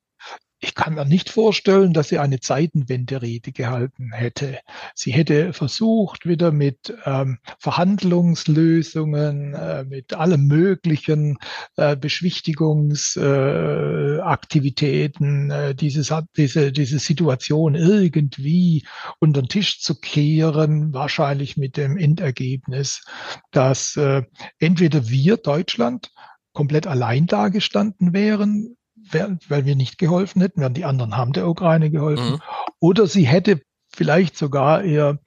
Ich kann mir nicht vorstellen, dass sie eine Zeitenwende-Rede gehalten hätte. Sie hätte versucht, wieder mit ähm, Verhandlungslösungen, äh, mit allem möglichen äh, Beschwichtigungsaktivitäten, äh, äh, dieses, diese, diese Situation irgendwie unter den Tisch zu kehren, wahrscheinlich mit dem Endergebnis, dass äh, entweder wir, Deutschland, komplett allein dagestanden wären, weil wir nicht geholfen hätten, während die anderen haben der Ukraine geholfen. Mhm. Oder sie hätte vielleicht sogar ihr,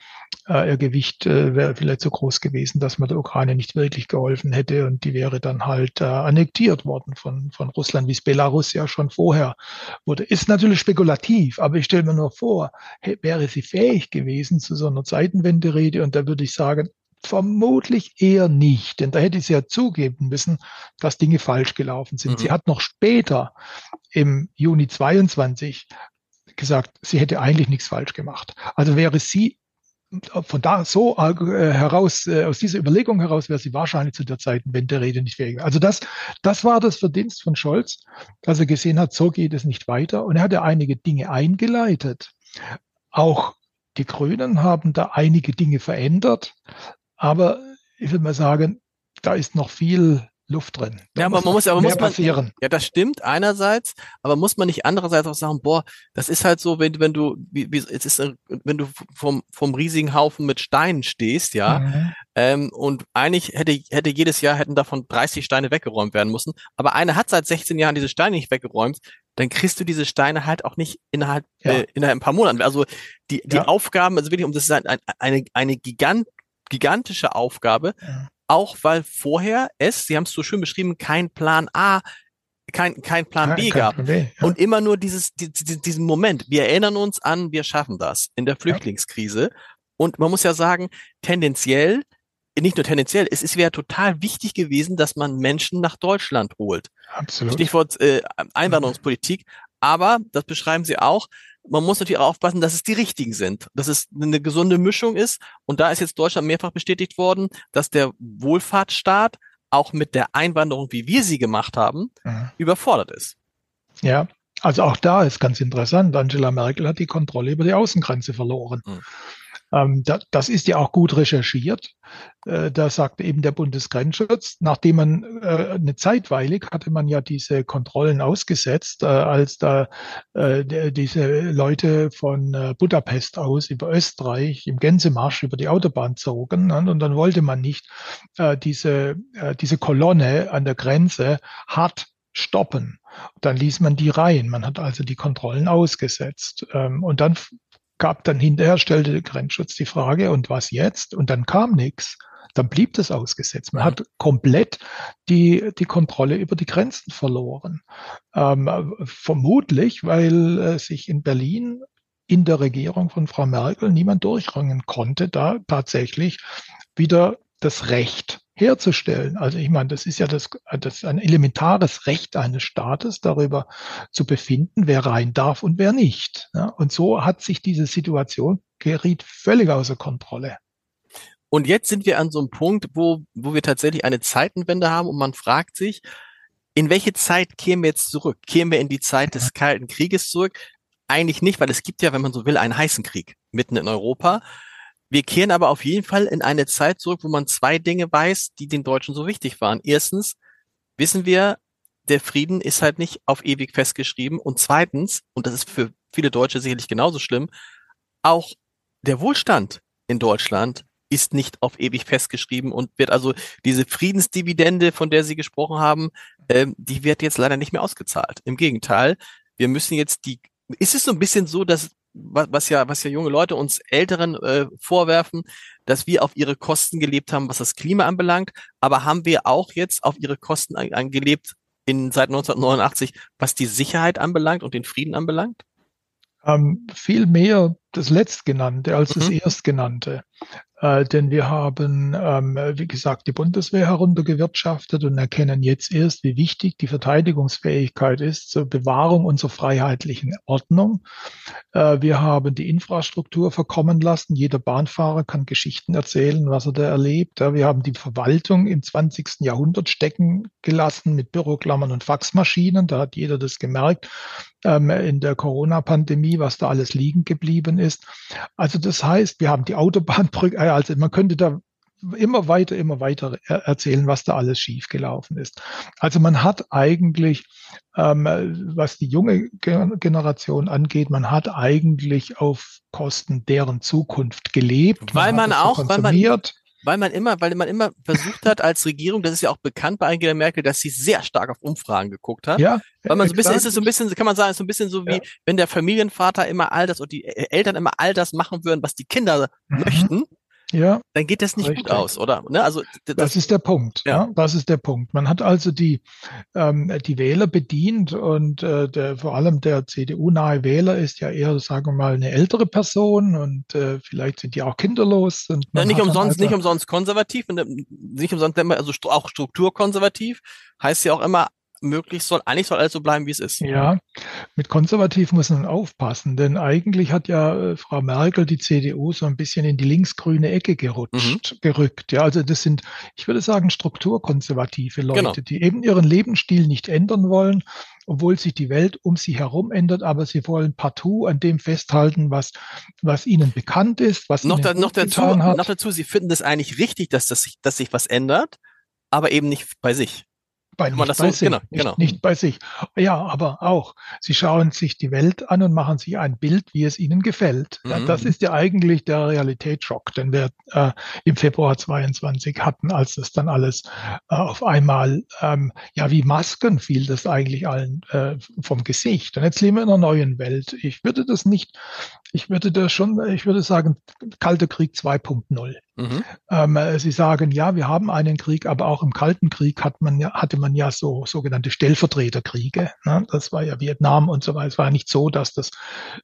äh, ihr Gewicht äh, wäre vielleicht so groß gewesen, dass man der Ukraine nicht wirklich geholfen hätte und die wäre dann halt äh, annektiert worden von, von Russland, wie es Belarus ja schon vorher wurde. Ist natürlich spekulativ, aber ich stelle mir nur vor, wäre sie fähig gewesen zu so einer Zeitenwende-Rede und da würde ich sagen, Vermutlich eher nicht, denn da hätte sie ja zugeben müssen, dass Dinge falsch gelaufen sind. Mhm. Sie hat noch später im Juni 22 gesagt, sie hätte eigentlich nichts falsch gemacht. Also wäre sie von da so äh, heraus, äh, aus dieser Überlegung heraus, wäre sie wahrscheinlich zu der Zeitenwende-Rede nicht fähig. Also das, das war das Verdienst von Scholz, dass er gesehen hat, so geht es nicht weiter. Und er hat ja einige Dinge eingeleitet. Auch die Grünen haben da einige Dinge verändert. Aber ich würde mal sagen, da ist noch viel Luft drin. Da ja, aber man muss, aber muss man, passieren. ja, das stimmt einerseits, aber muss man nicht andererseits auch sagen, boah, das ist halt so, wenn, wenn du, wie, wie, es ist, wenn du vom, vom riesigen Haufen mit Steinen stehst, ja, mhm. ähm, und eigentlich hätte, hätte jedes Jahr hätten davon 30 Steine weggeräumt werden müssen, aber einer hat seit 16 Jahren diese Steine nicht weggeräumt, dann kriegst du diese Steine halt auch nicht innerhalb, ja. äh, innerhalb ein paar Monaten. Also die, die ja. Aufgaben, also wirklich, um das ist ein, eine, eine Gigant, gigantische Aufgabe, ja. auch weil vorher es, Sie haben es so schön beschrieben, kein Plan A, kein, kein Plan ja, B gab. Plan B, ja. Und immer nur dieses, die, diesen Moment. Wir erinnern uns an, wir schaffen das in der Flüchtlingskrise. Und man muss ja sagen, tendenziell, nicht nur tendenziell, es ist ja total wichtig gewesen, dass man Menschen nach Deutschland holt. Absolut. Stichwort äh, Einwanderungspolitik. Aber, das beschreiben Sie auch, man muss natürlich auch aufpassen, dass es die richtigen sind, dass es eine gesunde Mischung ist. Und da ist jetzt Deutschland mehrfach bestätigt worden, dass der Wohlfahrtsstaat auch mit der Einwanderung, wie wir sie gemacht haben, mhm. überfordert ist. Ja, also auch da ist ganz interessant. Angela Merkel hat die Kontrolle über die Außengrenze verloren. Mhm. Ähm, da, das ist ja auch gut recherchiert. Äh, da sagte eben der Bundesgrenzschutz, nachdem man äh, eine zeitweilig hatte man ja diese Kontrollen ausgesetzt, äh, als da äh, diese Leute von äh, Budapest aus über Österreich im Gänsemarsch über die Autobahn zogen. Ne? Und dann wollte man nicht äh, diese, diese Kolonne an der Grenze hart stoppen. Dann ließ man die rein. Man hat also die Kontrollen ausgesetzt. Ähm, und dann gab dann hinterher, stellte der Grenzschutz die Frage, und was jetzt? Und dann kam nichts. Dann blieb das ausgesetzt. Man hat komplett die, die Kontrolle über die Grenzen verloren. Ähm, vermutlich, weil äh, sich in Berlin in der Regierung von Frau Merkel niemand durchringen konnte, da tatsächlich wieder das Recht herzustellen. Also ich meine, das ist ja das, das ist ein elementares Recht eines Staates, darüber zu befinden, wer rein darf und wer nicht. Ja, und so hat sich diese Situation geriet völlig außer Kontrolle. Und jetzt sind wir an so einem Punkt, wo, wo wir tatsächlich eine Zeitenwende haben und man fragt sich, in welche Zeit kämen wir jetzt zurück? Kämen wir in die Zeit des Kalten Krieges zurück? Eigentlich nicht, weil es gibt ja, wenn man so will, einen heißen Krieg mitten in Europa. Wir kehren aber auf jeden Fall in eine Zeit zurück, wo man zwei Dinge weiß, die den Deutschen so wichtig waren. Erstens wissen wir, der Frieden ist halt nicht auf ewig festgeschrieben. Und zweitens, und das ist für viele Deutsche sicherlich genauso schlimm, auch der Wohlstand in Deutschland ist nicht auf ewig festgeschrieben und wird also diese Friedensdividende, von der Sie gesprochen haben, ähm, die wird jetzt leider nicht mehr ausgezahlt. Im Gegenteil, wir müssen jetzt die, ist es so ein bisschen so, dass was, was ja, was ja junge Leute uns Älteren äh, vorwerfen, dass wir auf ihre Kosten gelebt haben, was das Klima anbelangt, aber haben wir auch jetzt auf ihre Kosten angelebt in seit 1989, was die Sicherheit anbelangt und den Frieden anbelangt? Ähm, viel mehr das Letztgenannte als das mhm. Erstgenannte. Äh, denn wir haben, ähm, wie gesagt, die Bundeswehr heruntergewirtschaftet und erkennen jetzt erst, wie wichtig die Verteidigungsfähigkeit ist zur Bewahrung unserer freiheitlichen Ordnung. Äh, wir haben die Infrastruktur verkommen lassen. Jeder Bahnfahrer kann Geschichten erzählen, was er da erlebt. Ja, wir haben die Verwaltung im 20. Jahrhundert stecken gelassen mit Büroklammern und Faxmaschinen. Da hat jeder das gemerkt ähm, in der Corona-Pandemie, was da alles liegen geblieben ist. Also das heißt, wir haben die Autobahnbrücke, *laughs* äh, also man könnte da immer weiter, immer weiter erzählen, was da alles schiefgelaufen ist. Also man hat eigentlich, ähm, was die junge Generation angeht, man hat eigentlich auf Kosten deren Zukunft gelebt. Weil man, man auch, weil man, weil man immer, weil man immer versucht hat als Regierung, das ist ja auch bekannt bei Angela Merkel, dass sie sehr stark auf Umfragen geguckt hat. Ja. Weil man so ein bisschen, ist es so ein bisschen, kann man sagen, so ein bisschen so wie, ja. wenn der Familienvater immer all das und die Eltern immer all das machen würden, was die Kinder mhm. möchten ja, dann geht das nicht richtig. gut aus, oder? Ne? Also das, das, ist der Punkt. Ja. ja. das ist der Punkt. Man hat also die ähm, die Wähler bedient und äh, der, vor allem der CDU-nahe Wähler ist ja eher, sagen wir mal, eine ältere Person und äh, vielleicht sind die auch kinderlos. Und ja, nicht umsonst, also, nicht umsonst konservativ, nicht umsonst, also auch strukturkonservativ heißt ja auch immer möglichst soll, eigentlich soll alles so bleiben, wie es ist. Ja, mit konservativ muss man aufpassen, denn eigentlich hat ja äh, Frau Merkel die CDU so ein bisschen in die linksgrüne Ecke gerutscht, mhm. gerückt. Ja, also das sind, ich würde sagen, strukturkonservative Leute, genau. die eben ihren Lebensstil nicht ändern wollen, obwohl sich die Welt um sie herum ändert, aber sie wollen partout an dem festhalten, was, was ihnen bekannt ist, was noch, da, noch dazu, hat. noch dazu, sie finden das eigentlich richtig, dass, das sich, dass sich was ändert, aber eben nicht bei sich bei, nicht, bei sich, genau, nicht, genau. nicht bei sich. Ja, aber auch, sie schauen sich die Welt an und machen sich ein Bild, wie es ihnen gefällt. Mhm. Ja, das ist ja eigentlich der Realitätsschock, den wir äh, im Februar 22 hatten, als das dann alles äh, auf einmal, ähm, ja, wie Masken fiel das eigentlich allen äh, vom Gesicht. Und jetzt leben wir in einer neuen Welt. Ich würde das nicht, ich würde das schon, ich würde sagen, Kalter Krieg 2.0. Mhm. Ähm, Sie sagen, ja, wir haben einen Krieg, aber auch im Kalten Krieg hat man ja, hatte man ja so sogenannte Stellvertreterkriege. Ne? Das war ja Vietnam und so weiter. Es war nicht so, dass das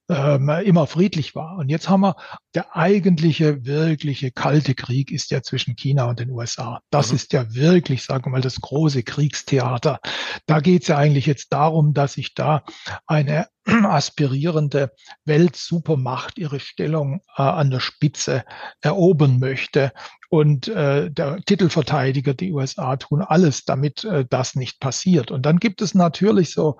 ähm, immer friedlich war. Und jetzt haben wir der eigentliche, wirkliche kalte Krieg ist ja zwischen China und den USA. Das mhm. ist ja wirklich, sagen wir mal, das große Kriegstheater. Da geht es ja eigentlich jetzt darum, dass sich da eine *clears throat* aspirierende Weltsupermacht ihre Stellung äh, an der Spitze erobern möchte. Und äh, der Titelverteidiger, die USA, tun alles, damit äh, das nicht passiert. Und dann gibt es natürlich so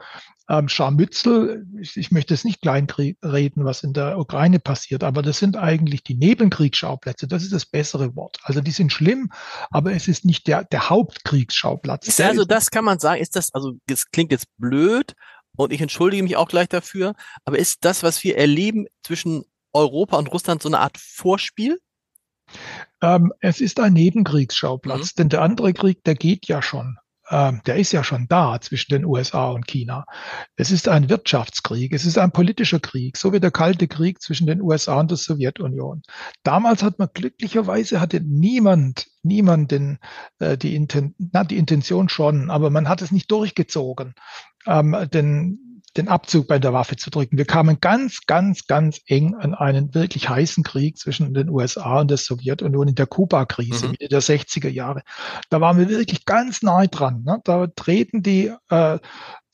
ähm, Scharmützel. Ich, ich möchte es nicht kleinreden, was in der Ukraine passiert, aber das sind eigentlich die Nebenkriegsschauplätze. Das ist das bessere Wort. Also die sind schlimm, aber es ist nicht der, der Hauptkriegsschauplatz. Ist also das kann man sagen, ist das, also das klingt jetzt blöd, und ich entschuldige mich auch gleich dafür, aber ist das, was wir erleben zwischen Europa und Russland, so eine Art Vorspiel? Ähm, es ist ein Nebenkriegsschauplatz, mhm. denn der andere Krieg, der geht ja schon. Ähm, der ist ja schon da zwischen den USA und China. Es ist ein Wirtschaftskrieg, es ist ein politischer Krieg, so wie der Kalte Krieg zwischen den USA und der Sowjetunion. Damals hat man glücklicherweise hatte niemand, niemand den, äh, die, Inten na, die Intention schon, aber man hat es nicht durchgezogen ähm, den, den Abzug bei der Waffe zu drücken. Wir kamen ganz, ganz, ganz eng an einen wirklich heißen Krieg zwischen den USA und der Sowjetunion in der Kuba-Krise mhm. Mitte der 60er Jahre. Da waren wir wirklich ganz nahe dran. Ne? Da treten die, äh,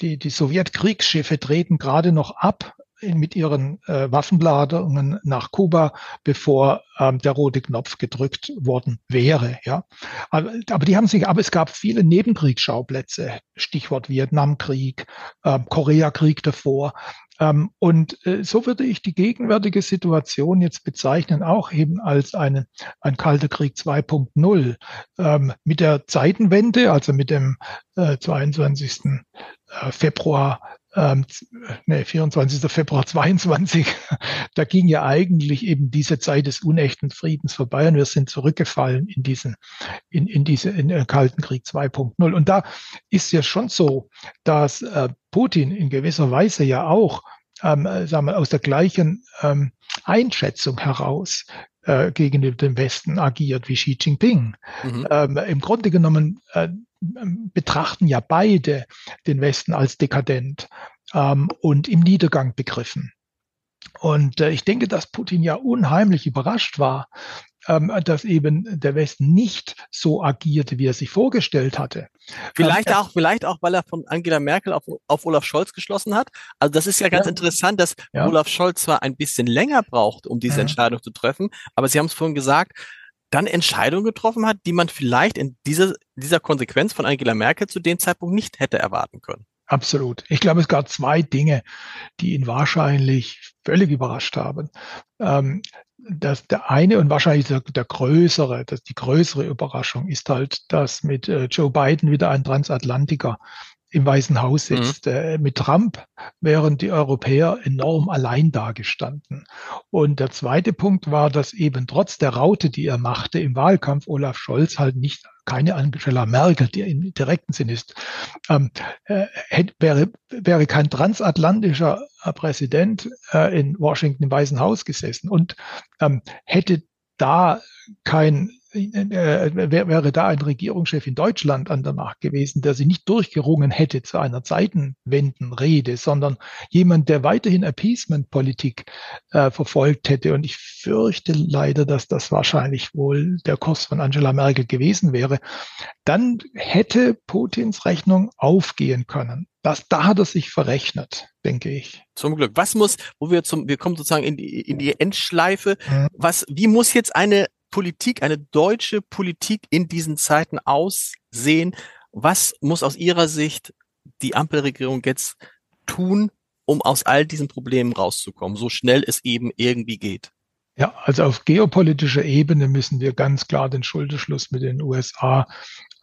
die, die Sowjetkriegsschiffe treten gerade noch ab mit ihren äh, Waffenladungen nach Kuba, bevor ähm, der rote Knopf gedrückt worden wäre. Ja, aber, aber die haben sich, aber es gab viele Nebenkriegsschauplätze. Stichwort Vietnamkrieg, ähm, Koreakrieg davor. Ähm, und äh, so würde ich die gegenwärtige Situation jetzt bezeichnen, auch eben als eine, ein Kalter Krieg 2.0. Ähm, mit der Zeitenwende, also mit dem äh, 22. Äh, Februar ähm, nee, 24. Februar 22, *laughs* da ging ja eigentlich eben diese Zeit des unechten Friedens vorbei und wir sind zurückgefallen in diesen, in, in diese, in den Kalten Krieg 2.0. Und da ist ja schon so, dass äh, Putin in gewisser Weise ja auch, ähm, sagen wir, aus der gleichen ähm, Einschätzung heraus äh, gegen den Westen agiert wie Xi Jinping. Mhm. Ähm, Im Grunde genommen äh, betrachten ja beide den Westen als dekadent ähm, und im Niedergang begriffen. Und äh, ich denke, dass Putin ja unheimlich überrascht war, ähm, dass eben der Westen nicht so agierte, wie er sich vorgestellt hatte. Vielleicht ähm, auch, vielleicht auch, weil er von Angela Merkel auf, auf Olaf Scholz geschlossen hat. Also das ist ja ganz ja. interessant, dass ja. Olaf Scholz zwar ein bisschen länger braucht, um diese mhm. Entscheidung zu treffen, aber Sie haben es vorhin gesagt, dann Entscheidungen getroffen hat, die man vielleicht in dieser, dieser Konsequenz von Angela Merkel zu dem Zeitpunkt nicht hätte erwarten können. Absolut. Ich glaube, es gab zwei Dinge, die ihn wahrscheinlich völlig überrascht haben. Ähm, dass der eine und wahrscheinlich der, der größere, dass die größere Überraschung ist halt, dass mit äh, Joe Biden wieder ein Transatlantiker im Weißen Haus sitzt. Mhm. Äh, mit Trump wären die Europäer enorm allein dagestanden. Und der zweite Punkt war, dass eben trotz der Raute, die er machte im Wahlkampf, Olaf Scholz halt nicht keine Angela Merkel, die im direkten Sinn ist, ähm, äh, hätte, wäre, wäre kein transatlantischer äh, Präsident äh, in Washington im Weißen Haus gesessen und ähm, hätte da kein äh, wäre da ein Regierungschef in Deutschland an der Macht gewesen, der sie nicht durchgerungen hätte zu einer Zeitenwendenrede, sondern jemand, der weiterhin Appeasement-Politik äh, verfolgt hätte. Und ich fürchte leider, dass das wahrscheinlich wohl der Kurs von Angela Merkel gewesen wäre. Dann hätte Putins Rechnung aufgehen können. Das, da hat er sich verrechnet, denke ich. Zum Glück. Was muss, wo wir zum, wir kommen sozusagen in die, in die Endschleife. Mhm. Was, wie muss jetzt eine Politik, eine deutsche Politik in diesen Zeiten aussehen? Was muss aus Ihrer Sicht die Ampelregierung jetzt tun, um aus all diesen Problemen rauszukommen, so schnell es eben irgendwie geht? Ja, also auf geopolitischer Ebene müssen wir ganz klar den Schulterschluss mit den USA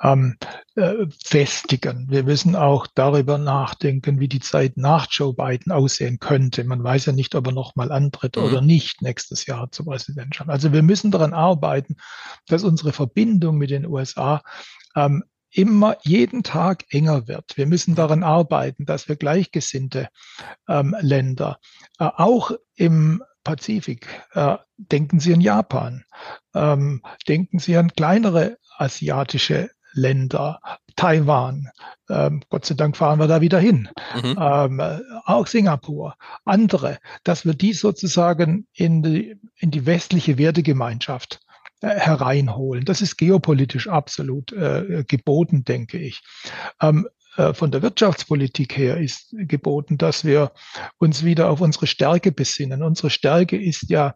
ähm, äh, festigen. Wir müssen auch darüber nachdenken, wie die Zeit nach Joe Biden aussehen könnte. Man weiß ja nicht, ob er nochmal antritt mhm. oder nicht nächstes Jahr zur Präsidentschaft. Also wir müssen daran arbeiten, dass unsere Verbindung mit den USA ähm, immer jeden Tag enger wird. Wir müssen daran arbeiten, dass wir gleichgesinnte ähm, Länder äh, auch im Pazifik. Äh, denken Sie an Japan. Ähm, denken Sie an kleinere asiatische Länder, Taiwan. Ähm, Gott sei Dank fahren wir da wieder hin. Mhm. Ähm, auch Singapur, andere, dass wir die sozusagen in die, in die westliche Wertegemeinschaft äh, hereinholen. Das ist geopolitisch absolut äh, geboten, denke ich. Ähm, äh, von der Wirtschaftspolitik her ist geboten, dass wir uns wieder auf unsere Stärke besinnen. Unsere Stärke ist ja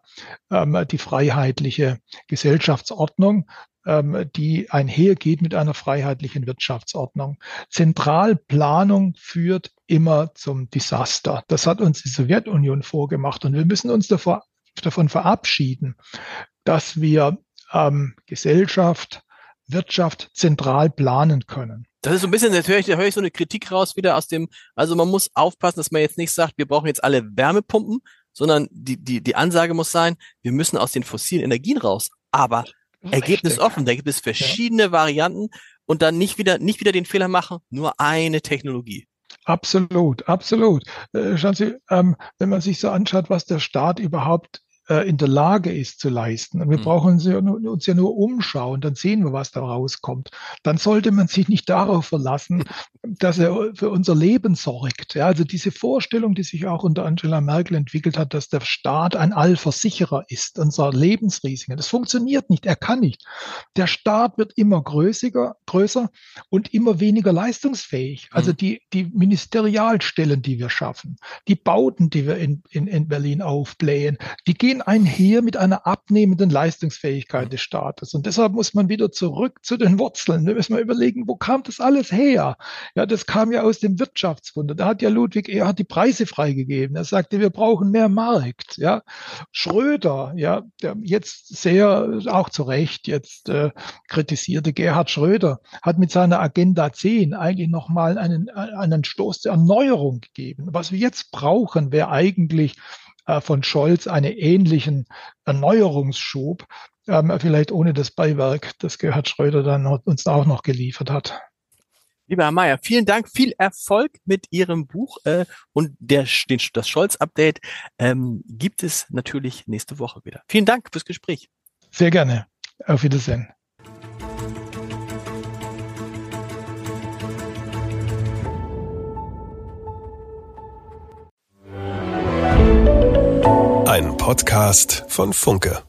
ähm, die freiheitliche Gesellschaftsordnung, die einhergeht mit einer freiheitlichen Wirtschaftsordnung. Zentralplanung führt immer zum Desaster. Das hat uns die Sowjetunion vorgemacht und wir müssen uns davor, davon verabschieden, dass wir ähm, Gesellschaft, Wirtschaft zentral planen können. Das ist so ein bisschen, da höre ich, da höre ich so eine Kritik raus wieder aus dem, also man muss aufpassen, dass man jetzt nicht sagt, wir brauchen jetzt alle Wärmepumpen, sondern die, die, die Ansage muss sein, wir müssen aus den fossilen Energien raus. Aber Ergebnis offen, da gibt es verschiedene ja. Varianten und dann nicht wieder, nicht wieder den Fehler machen, nur eine Technologie. Absolut, absolut. Äh, schauen Sie, ähm, wenn man sich so anschaut, was der Staat überhaupt äh, in der Lage ist zu leisten. Und wir mhm. brauchen uns ja, uns ja nur umschauen, dann sehen wir, was da rauskommt. Dann sollte man sich nicht darauf verlassen, dass er für unser Leben sorgt. Ja, also diese Vorstellung, die sich auch unter Angela Merkel entwickelt hat, dass der Staat ein Allversicherer ist, unser Lebensrisiken. Das funktioniert nicht. Er kann nicht. Der Staat wird immer größer, größer und immer weniger leistungsfähig. Also mhm. die, die Ministerialstellen, die wir schaffen, die Bauten, die wir in, in, in Berlin aufblähen, die gehen gehen einher mit einer abnehmenden Leistungsfähigkeit des Staates. Und deshalb muss man wieder zurück zu den Wurzeln. Da müssen wir überlegen, wo kam das alles her? Ja, das kam ja aus dem Wirtschaftswunder. Da hat ja Ludwig, er hat die Preise freigegeben. Er sagte, wir brauchen mehr Markt. Ja, Schröder, ja, der jetzt sehr, auch zu Recht jetzt äh, kritisierte Gerhard Schröder, hat mit seiner Agenda 10 eigentlich nochmal einen, einen Stoß der Erneuerung gegeben. Was wir jetzt brauchen, wäre eigentlich äh, von Scholz einen ähnlichen Erneuerungsschub, ähm, vielleicht ohne das Beiwerk, das Gerhard Schröder dann uns auch noch geliefert hat. Lieber Herr Mayer, vielen Dank, viel Erfolg mit Ihrem Buch äh, und der, den, das Scholz-Update ähm, gibt es natürlich nächste Woche wieder. Vielen Dank fürs Gespräch. Sehr gerne. Auf Wiedersehen. Podcast von Funke.